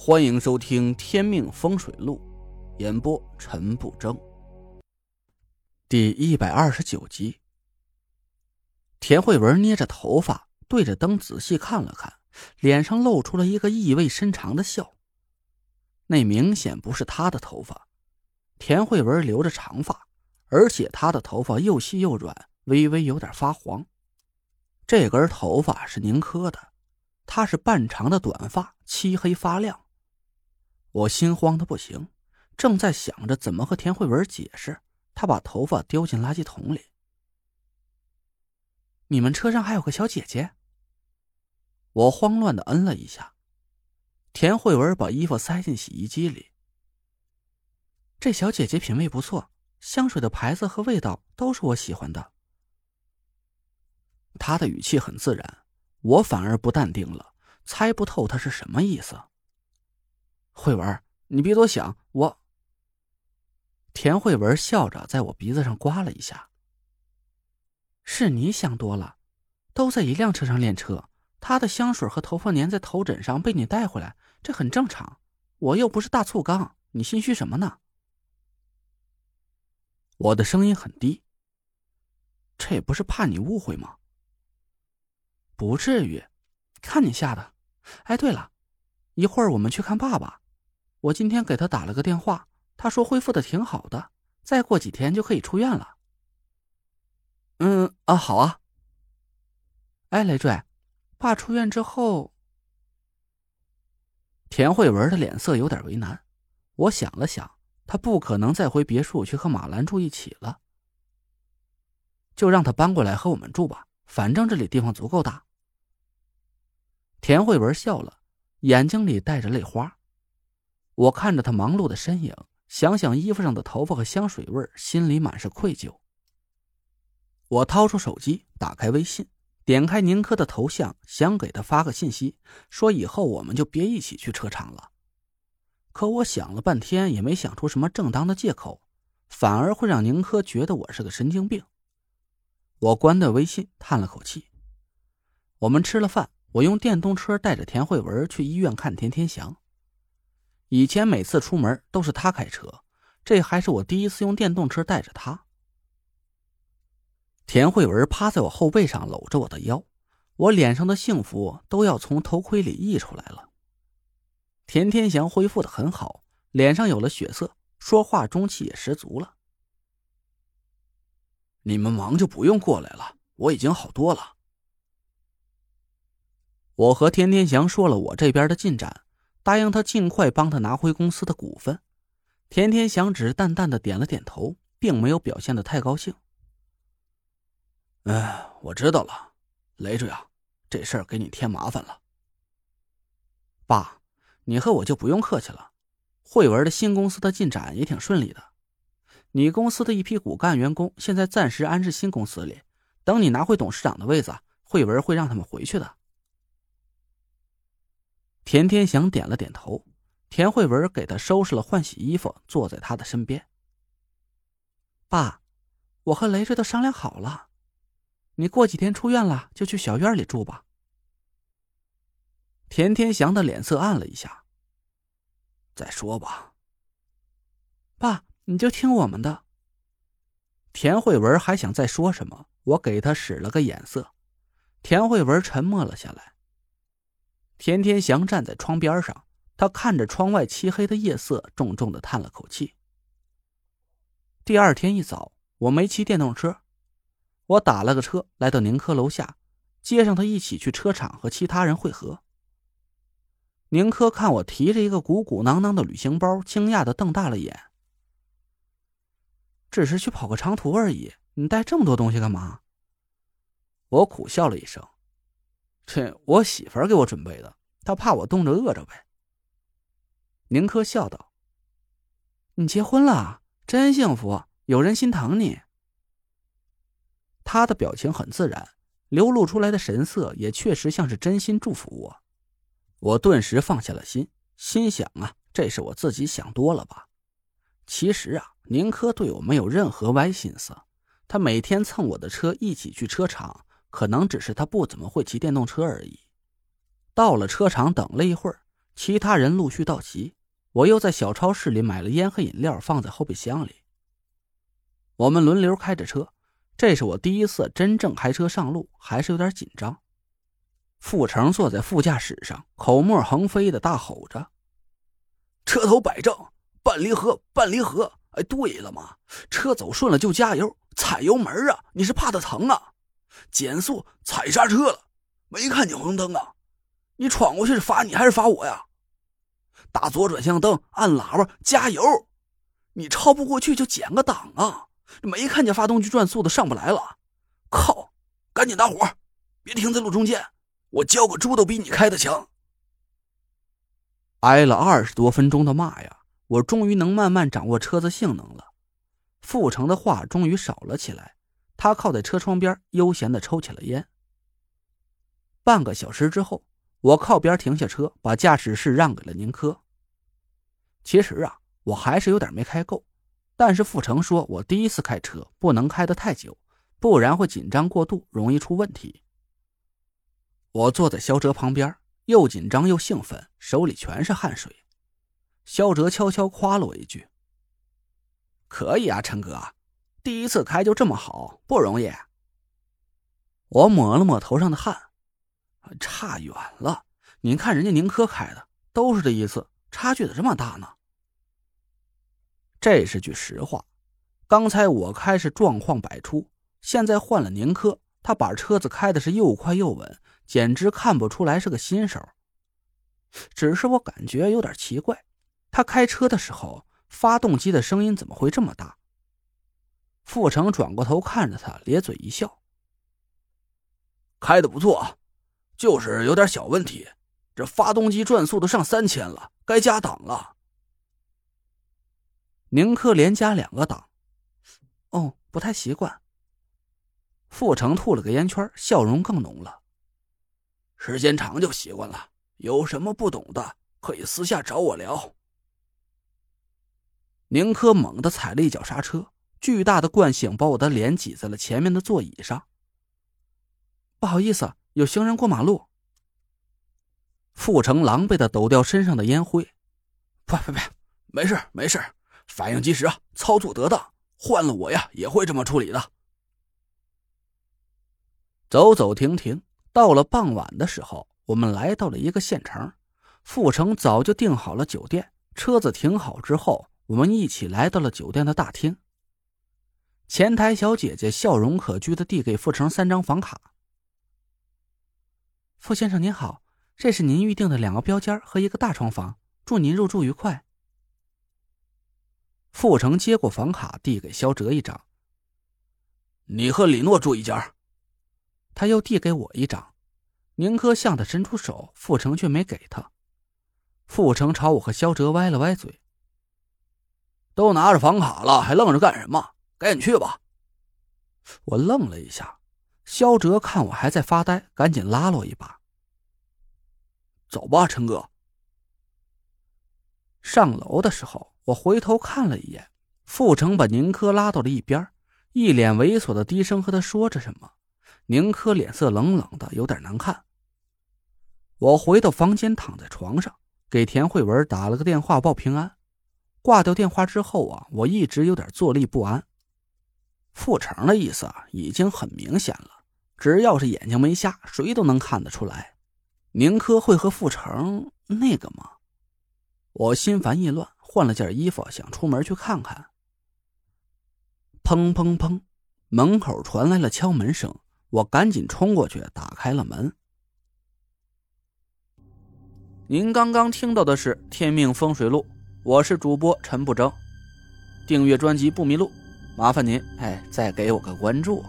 欢迎收听《天命风水录》，演播陈不争。第一百二十九集，田慧文捏着头发，对着灯仔细看了看，脸上露出了一个意味深长的笑。那明显不是她的头发，田慧文留着长发，而且她的头发又细又软，微微有点发黄。这根头发是宁珂的，她是半长的短发，漆黑发亮。我心慌的不行，正在想着怎么和田慧文解释，他把头发丢进垃圾桶里。你们车上还有个小姐姐。我慌乱的嗯了一下。田慧文把衣服塞进洗衣机里。这小姐姐品味不错，香水的牌子和味道都是我喜欢的。她的语气很自然，我反而不淡定了，猜不透她是什么意思。慧文，你别多想，我。田慧文笑着在我鼻子上刮了一下。是你想多了，都在一辆车上练车，他的香水和头发粘在头枕上，被你带回来，这很正常。我又不是大醋缸，你心虚什么呢？我的声音很低。这也不是怕你误会吗？不至于，看你吓的。哎，对了，一会儿我们去看爸爸。我今天给他打了个电话，他说恢复的挺好的，再过几天就可以出院了。嗯啊，好啊。哎，雷坠，爸出院之后，田慧文的脸色有点为难。我想了想，他不可能再回别墅去和马兰住一起了，就让他搬过来和我们住吧，反正这里地方足够大。田慧文笑了，眼睛里带着泪花。我看着他忙碌的身影，想想衣服上的头发和香水味心里满是愧疚。我掏出手机，打开微信，点开宁珂的头像，想给他发个信息，说以后我们就别一起去车厂了。可我想了半天，也没想出什么正当的借口，反而会让宁珂觉得我是个神经病。我关掉微信，叹了口气。我们吃了饭，我用电动车带着田慧文去医院看田天祥。以前每次出门都是他开车，这还是我第一次用电动车带着他。田慧文趴在我后背上搂着我的腰，我脸上的幸福都要从头盔里溢出来了。田天祥恢复的很好，脸上有了血色，说话中气也十足了。你们忙就不用过来了，我已经好多了。我和田天祥说了我这边的进展。答应他尽快帮他拿回公司的股份，田天祥只淡淡的点了点头，并没有表现的太高兴。哎，我知道了，雷主啊，这事儿给你添麻烦了。爸，你和我就不用客气了。慧文的新公司的进展也挺顺利的，你公司的一批骨干员工现在暂时安置新公司里，等你拿回董事长的位子，慧文会让他们回去的。田天祥点了点头，田慧文给他收拾了换洗衣服，坐在他的身边。爸，我和雷瑞都商量好了，你过几天出院了就去小院里住吧。田天祥的脸色暗了一下。再说吧。爸，你就听我们的。田慧文还想再说什么，我给他使了个眼色，田慧文沉默了下来。田天祥站在窗边上，他看着窗外漆黑的夜色，重重的叹了口气。第二天一早，我没骑电动车，我打了个车来到宁珂楼下，接上他一起去车厂和其他人会合。宁珂看我提着一个鼓鼓囊囊的旅行包，惊讶的瞪大了眼。只是去跑个长途而已，你带这么多东西干嘛？我苦笑了一声。这我媳妇儿给我准备的，她怕我冻着饿着呗。宁珂笑道：“你结婚了，真幸福，有人心疼你。”他的表情很自然，流露出来的神色也确实像是真心祝福我。我顿时放下了心，心想啊，这是我自己想多了吧？其实啊，宁珂对我没有任何歪心思，他每天蹭我的车一起去车厂。可能只是他不怎么会骑电动车而已。到了车场，等了一会儿，其他人陆续到齐，我又在小超市里买了烟和饮料，放在后备箱里。我们轮流开着车，这是我第一次真正开车上路，还是有点紧张。傅成坐在副驾驶上，口沫横飞的大吼着：“车头摆正，半离合，半离合！哎，对了嘛，车走顺了就加油，踩油门啊！你是怕它疼啊？减速，踩刹车了，没看见红灯啊？你闯过去是罚你还是罚我呀？打左转向灯，按喇叭，加油！你超不过去就减个档啊！没看见发动机转速的上不来了？靠！赶紧打火，别停在路中间！我教个猪都比你开的强。挨了二十多分钟的骂呀，我终于能慢慢掌握车子性能了。傅成的话终于少了起来，他靠在车窗边，悠闲的抽起了烟。半个小时之后，我靠边停下车，把驾驶室让给了宁珂。其实啊，我还是有点没开够，但是傅成说我第一次开车不能开得太久，不然会紧张过度，容易出问题。我坐在肖哲旁边，又紧张又兴奋，手里全是汗水。肖哲悄悄夸了我一句：“可以啊，陈哥，第一次开就这么好，不容易。”我抹了抹头上的汗，差远了。您看人家宁珂开的，都是这一次，差距咋这么大呢？这是句实话。刚才我开是状况百出，现在换了宁珂，他把车子开的是又快又稳。简直看不出来是个新手，只是我感觉有点奇怪，他开车的时候，发动机的声音怎么会这么大？傅成转过头看着他，咧嘴一笑：“开的不错，就是有点小问题，这发动机转速都上三千了，该加档了。”宁珂连加两个档，哦，不太习惯。傅成吐了个烟圈，笑容更浓了。时间长就习惯了，有什么不懂的可以私下找我聊。宁珂猛地踩了一脚刹车，巨大的惯性把我的脸挤在了前面的座椅上。不好意思，有行人过马路。傅成狼狈的抖掉身上的烟灰，不不不，没事没事，反应及时啊，操作得当，换了我呀也会这么处理的。走走停停。到了傍晚的时候，我们来到了一个县城。傅成早就订好了酒店，车子停好之后，我们一起来到了酒店的大厅。前台小姐姐笑容可掬的递给傅成三张房卡。傅先生您好，这是您预定的两个标间和一个大床房，祝您入住愉快。傅成接过房卡，递给肖哲一张。你和李诺住一间。他又递给我一张，宁珂向他伸出手，傅成却没给他。傅成朝我和肖哲歪了歪嘴：“都拿着房卡了，还愣着干什么？赶紧去吧！”我愣了一下，肖哲看我还在发呆，赶紧拉了我一把：“走吧，陈哥。”上楼的时候，我回头看了一眼，傅成把宁珂拉到了一边，一脸猥琐的低声和他说着什么。宁珂脸色冷冷的，有点难看。我回到房间，躺在床上，给田慧文打了个电话报平安。挂掉电话之后啊，我一直有点坐立不安。傅成的意思啊，已经很明显了，只要是眼睛没瞎，谁都能看得出来，宁珂会和傅成那个吗？我心烦意乱，换了件衣服，想出门去看看。砰砰砰，门口传来了敲门声。我赶紧冲过去，打开了门。您刚刚听到的是《天命风水录》，我是主播陈不争。订阅专辑不迷路，麻烦您哎，再给我个关注。